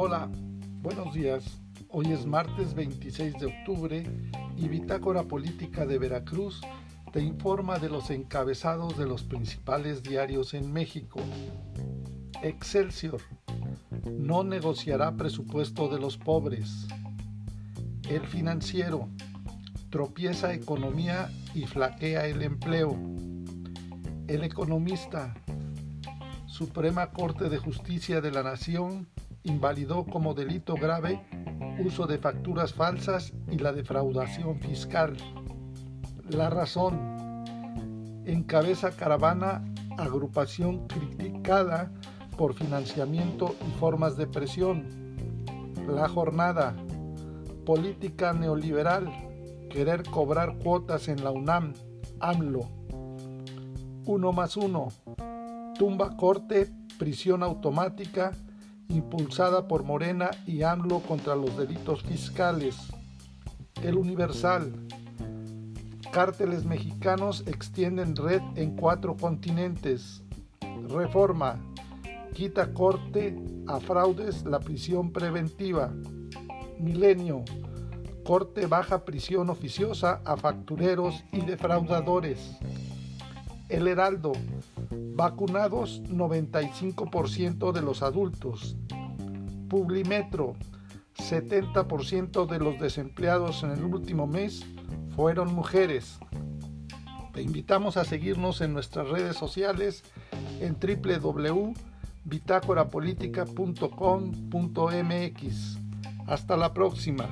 Hola, buenos días. Hoy es martes 26 de octubre y Bitácora Política de Veracruz te informa de los encabezados de los principales diarios en México. Excelsior. No negociará presupuesto de los pobres. El financiero. Tropieza economía y flaquea el empleo. El economista. Suprema Corte de Justicia de la Nación invalidó como delito grave uso de facturas falsas y la defraudación fiscal. La razón. Encabeza caravana agrupación criticada por financiamiento y formas de presión. La jornada. Política neoliberal. Querer cobrar cuotas en la UNAM. AMLO. Uno más uno. Tumba corte, prisión automática impulsada por Morena y AMLO contra los delitos fiscales. El Universal. Cárteles mexicanos extienden red en cuatro continentes. Reforma. Quita corte a fraudes la prisión preventiva. Milenio. Corte baja prisión oficiosa a factureros y defraudadores. El Heraldo. Vacunados 95% de los adultos. Publimetro. 70% de los desempleados en el último mes fueron mujeres. Te invitamos a seguirnos en nuestras redes sociales en www.bitácorapolítica.com.mx. Hasta la próxima.